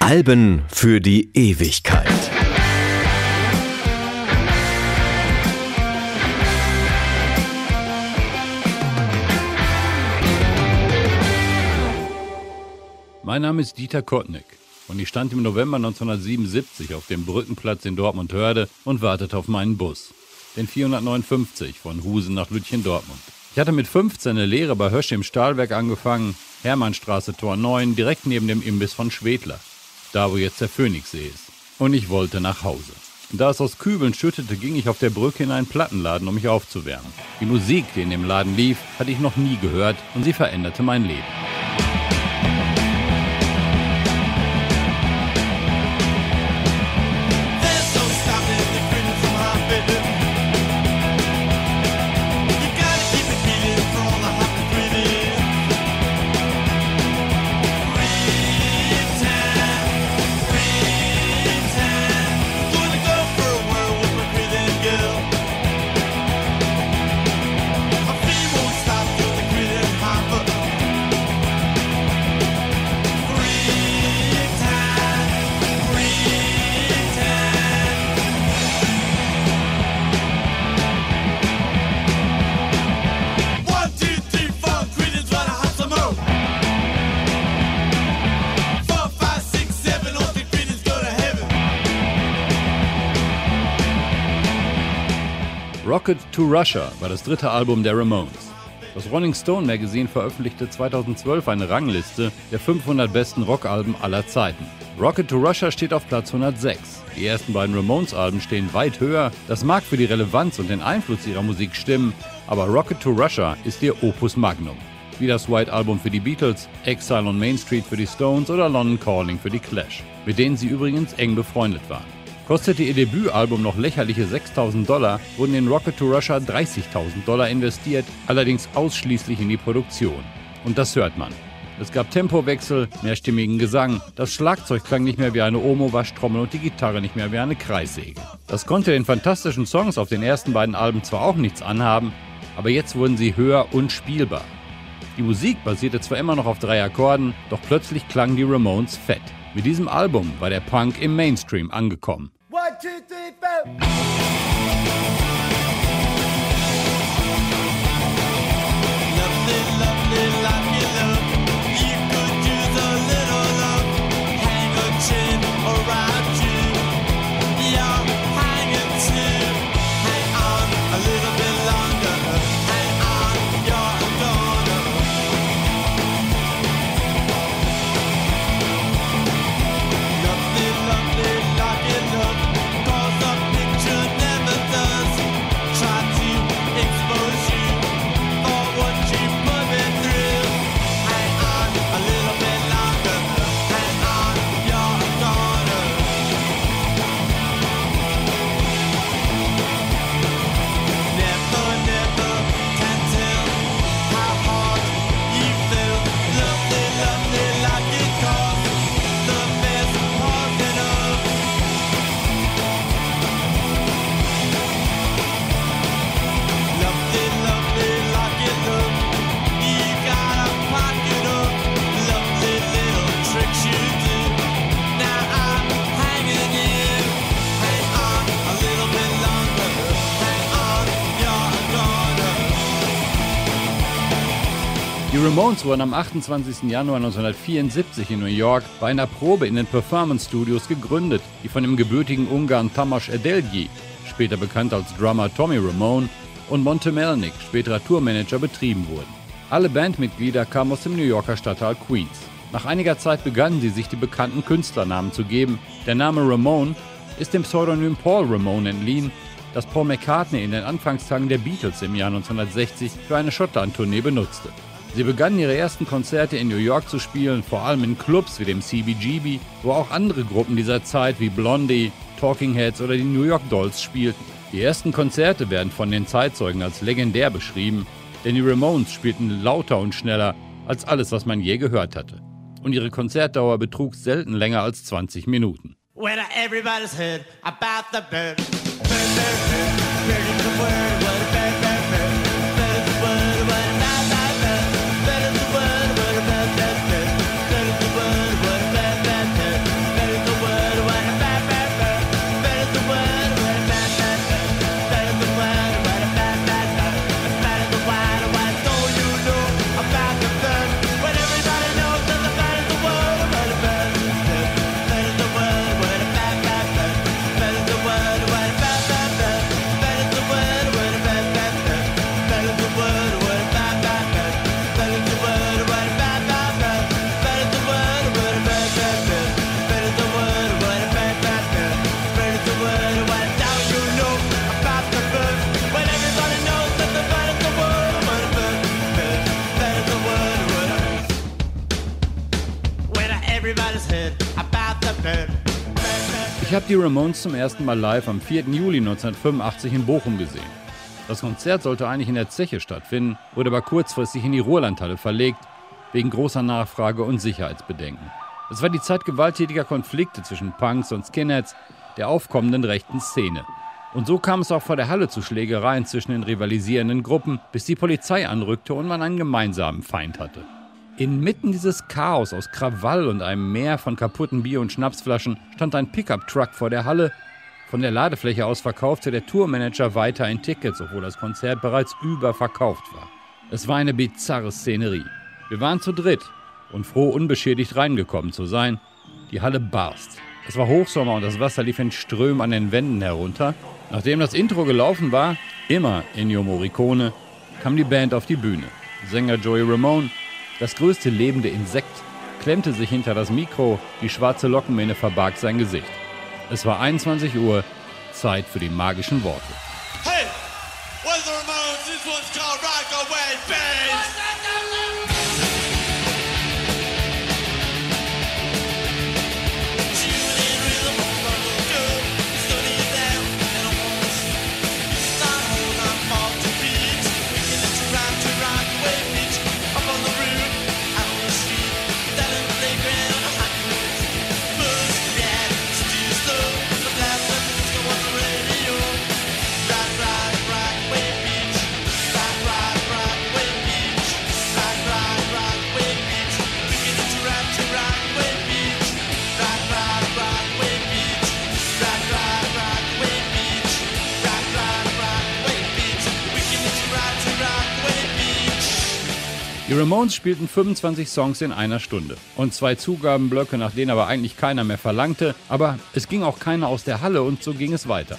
Alben für die Ewigkeit. Mein Name ist Dieter Kottnick und ich stand im November 1977 auf dem Brückenplatz in Dortmund-Hörde und wartete auf meinen Bus, den 459 von Husen nach Lütchen-Dortmund. Ich hatte mit 15 eine Lehre bei Hösch im Stahlwerk angefangen, Hermannstraße Tor 9, direkt neben dem Imbiss von Schwedler, da wo jetzt der Phoenixsee ist. Und ich wollte nach Hause. Da es aus Kübeln schüttete, ging ich auf der Brücke in einen Plattenladen, um mich aufzuwärmen. Die Musik, die in dem Laden lief, hatte ich noch nie gehört und sie veränderte mein Leben. To Russia war das dritte Album der Ramones. Das Rolling Stone Magazine veröffentlichte 2012 eine Rangliste der 500 besten Rockalben aller Zeiten. Rocket to Russia steht auf Platz 106. Die ersten beiden Ramones-Alben stehen weit höher. Das mag für die Relevanz und den Einfluss ihrer Musik stimmen, aber Rocket to Russia ist ihr Opus Magnum. Wie das White Album für die Beatles, Exile on Main Street für die Stones oder London Calling für die Clash, mit denen sie übrigens eng befreundet waren. Kostete ihr Debütalbum noch lächerliche 6000 Dollar, wurden in Rocket to Russia 30.000 Dollar investiert, allerdings ausschließlich in die Produktion. Und das hört man. Es gab Tempowechsel, mehrstimmigen Gesang, das Schlagzeug klang nicht mehr wie eine Omo-Waschtrommel und die Gitarre nicht mehr wie eine Kreissäge. Das konnte den fantastischen Songs auf den ersten beiden Alben zwar auch nichts anhaben, aber jetzt wurden sie höher und spielbar. Die Musik basierte zwar immer noch auf drei Akkorden, doch plötzlich klangen die Ramones fett. Mit diesem Album war der Punk im Mainstream angekommen. One, two, three, four. Lovely, Ramones wurden am 28. Januar 1974 in New York bei einer Probe in den Performance Studios gegründet, die von dem gebürtigen Ungarn Tamás Edelgyi, später bekannt als Drummer Tommy Ramone, und Monte Melnick, späterer Tourmanager, betrieben wurden. Alle Bandmitglieder kamen aus dem New Yorker Stadtteil Queens. Nach einiger Zeit begannen sie sich die bekannten Künstlernamen zu geben. Der Name Ramone ist dem Pseudonym Paul Ramone entliehen, das Paul McCartney in den Anfangstagen der Beatles im Jahr 1960 für eine Schottland-Tournee benutzte. Sie begannen ihre ersten Konzerte in New York zu spielen, vor allem in Clubs wie dem CBGB, wo auch andere Gruppen dieser Zeit wie Blondie, Talking Heads oder die New York Dolls spielten. Die ersten Konzerte werden von den Zeitzeugen als legendär beschrieben, denn die Ramones spielten lauter und schneller als alles, was man je gehört hatte. Und ihre Konzertdauer betrug selten länger als 20 Minuten. When everybody's heard about the bird, bird, bird, bird, bird is the Ich habe die Ramones zum ersten Mal live am 4. Juli 1985 in Bochum gesehen. Das Konzert sollte eigentlich in der Zeche stattfinden, wurde aber kurzfristig in die Ruhrlandhalle verlegt, wegen großer Nachfrage und Sicherheitsbedenken. Es war die Zeit gewalttätiger Konflikte zwischen Punks und Skinheads, der aufkommenden rechten Szene. Und so kam es auch vor der Halle zu Schlägereien zwischen den rivalisierenden Gruppen, bis die Polizei anrückte und man einen gemeinsamen Feind hatte. Inmitten dieses Chaos aus Krawall und einem Meer von kaputten Bier- und Schnapsflaschen stand ein Pickup-Truck vor der Halle, von der Ladefläche aus verkaufte der Tourmanager weiterhin Tickets, obwohl das Konzert bereits überverkauft war. Es war eine bizarre Szenerie. Wir waren zu dritt und froh, unbeschädigt reingekommen zu sein. Die Halle barst. Es war Hochsommer und das Wasser lief in Strömen an den Wänden herunter. Nachdem das Intro gelaufen war, immer Ennio Morricone, kam die Band auf die Bühne. Sänger Joey Ramone, das größte lebende Insekt, klemmte sich hinter das Mikro, die schwarze Lockenmähne verbarg sein Gesicht. Es war 21 Uhr, Zeit für die magischen Worte. Hey, Ramones? This one's called Rock Away! Ramones spielten 25 Songs in einer Stunde und zwei Zugabenblöcke, nach denen aber eigentlich keiner mehr verlangte, aber es ging auch keiner aus der Halle und so ging es weiter.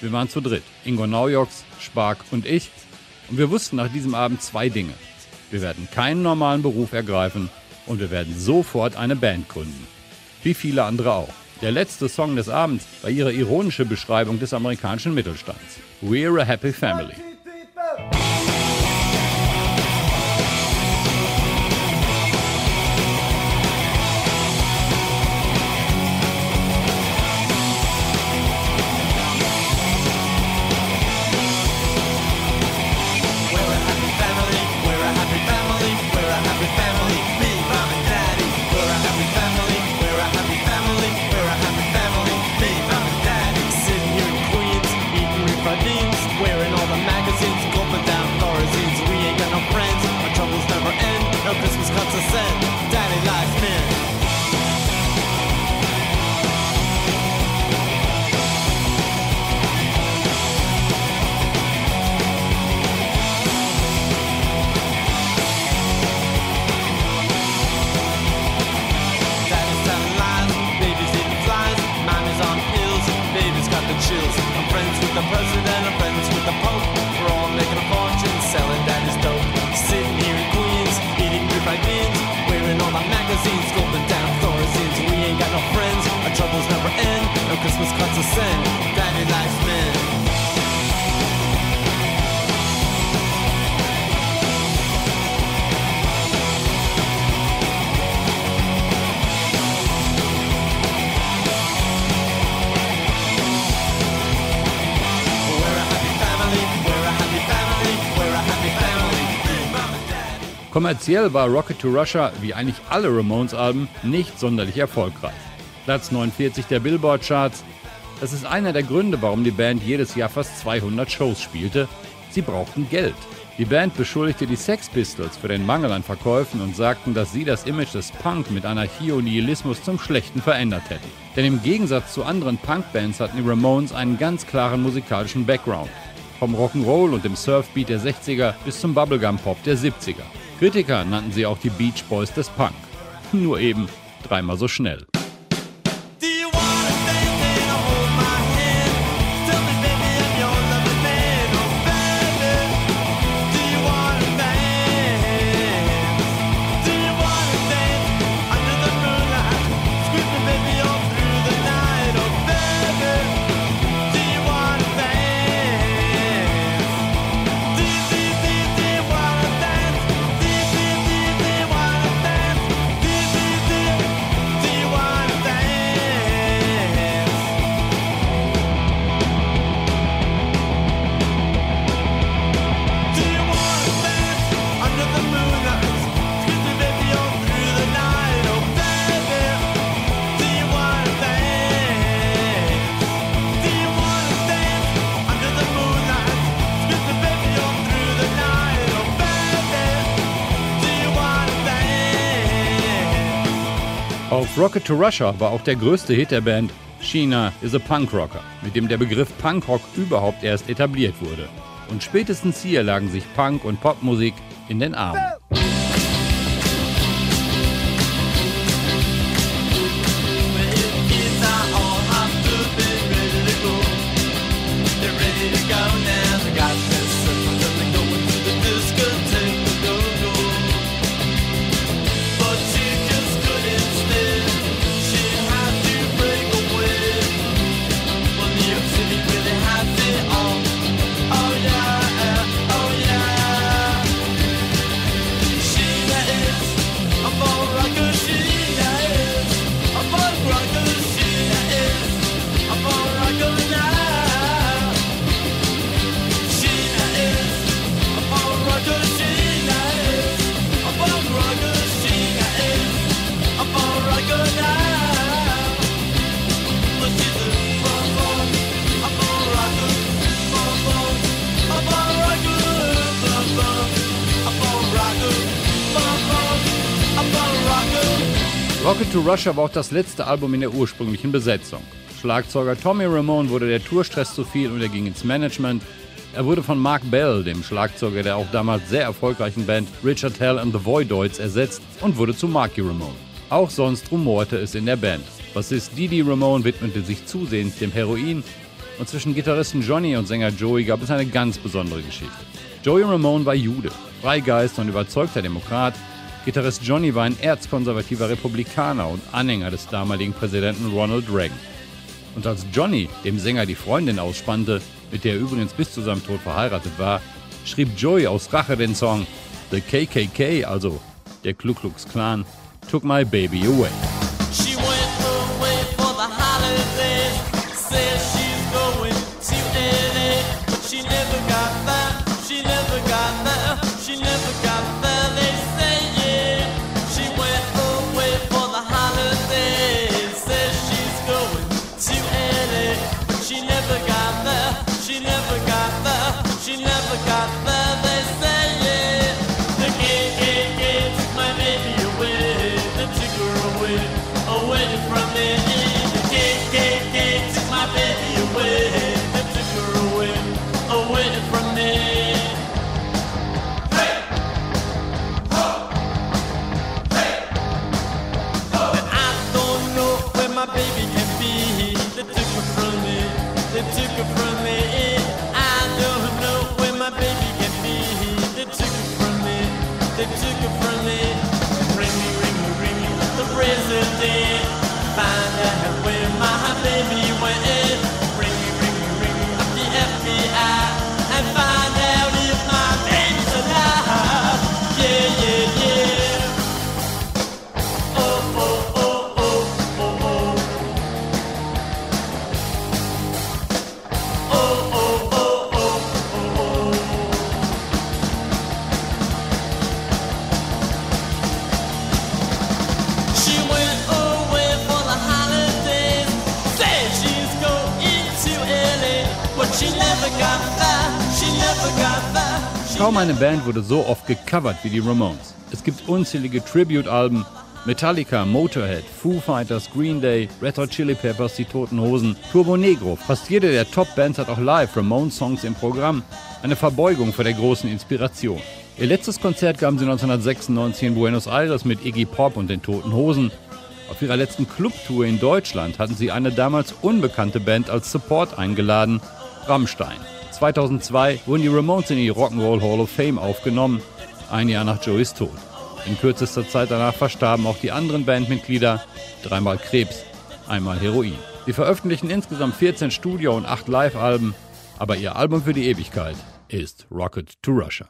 Wir waren zu dritt, Ingo Naujoks, Spark und ich, und wir wussten nach diesem Abend zwei Dinge. Wir werden keinen normalen Beruf ergreifen und wir werden sofort eine Band gründen. Wie viele andere auch. Der letzte Song des Abends war ihre ironische Beschreibung des amerikanischen Mittelstands. We're a Happy Family. Kommerziell war Rocket to Russia, wie eigentlich alle Ramones-Alben, nicht sonderlich erfolgreich. Platz 49 der Billboard-Charts. Das ist einer der Gründe, warum die Band jedes Jahr fast 200 Shows spielte. Sie brauchten Geld. Die Band beschuldigte die Sex Pistols für den Mangel an Verkäufen und sagten, dass sie das Image des Punk mit Anarchie und Nihilismus zum Schlechten verändert hätten. Denn im Gegensatz zu anderen Punk-Bands hatten die Ramones einen ganz klaren musikalischen Background. Vom Rock'n'Roll und dem Surfbeat der 60er bis zum Bubblegum-Pop der 70er. Kritiker nannten sie auch die Beach Boys des Punk. Nur eben dreimal so schnell. Rocket to Russia war auch der größte Hit der Band China is a Punk Rocker, mit dem der Begriff Punkrock überhaupt erst etabliert wurde. Und spätestens hier lagen sich Punk und Popmusik in den Armen. To Russia war auch das letzte Album in der ursprünglichen Besetzung. Schlagzeuger Tommy Ramone wurde der Tourstress zu viel und er ging ins Management. Er wurde von Mark Bell, dem Schlagzeuger der auch damals sehr erfolgreichen Band Richard Hell and the Voidoids, ersetzt und wurde zu Marky Ramone. Auch sonst rumorte es in der Band. Bassist Didi Ramone widmete sich zusehends dem Heroin und zwischen Gitarristen Johnny und Sänger Joey gab es eine ganz besondere Geschichte. Joey Ramone war Jude, Freigeist und überzeugter Demokrat, Gitarrist Johnny war ein erzkonservativer Republikaner und Anhänger des damaligen Präsidenten Ronald Reagan. Und als Johnny dem Sänger die Freundin ausspannte, mit der er übrigens bis zu seinem Tod verheiratet war, schrieb Joey aus Rache den Song The KKK, also der Ku Klux Klan, Took My Baby Away. Kaum eine Band wurde so oft gecovert wie die Ramones. Es gibt unzählige Tribute-Alben. Metallica, Motorhead, Foo Fighters, Green Day, Red Hot Chili Peppers, Die Toten Hosen, Turbo Negro. Fast jede der Top-Bands hat auch live Ramones-Songs im Programm. Eine Verbeugung vor der großen Inspiration. Ihr letztes Konzert gaben sie 1996 in Buenos Aires mit Iggy Pop und den Toten Hosen. Auf ihrer letzten Clubtour in Deutschland hatten sie eine damals unbekannte Band als Support eingeladen, Rammstein. 2002 wurden die Ramones in die Rock'n'Roll Hall of Fame aufgenommen, ein Jahr nach Joeys Tod. In kürzester Zeit danach verstarben auch die anderen Bandmitglieder, dreimal Krebs, einmal Heroin. Sie veröffentlichen insgesamt 14 Studio- und 8 Live-Alben, aber ihr Album für die Ewigkeit ist Rocket to Russia.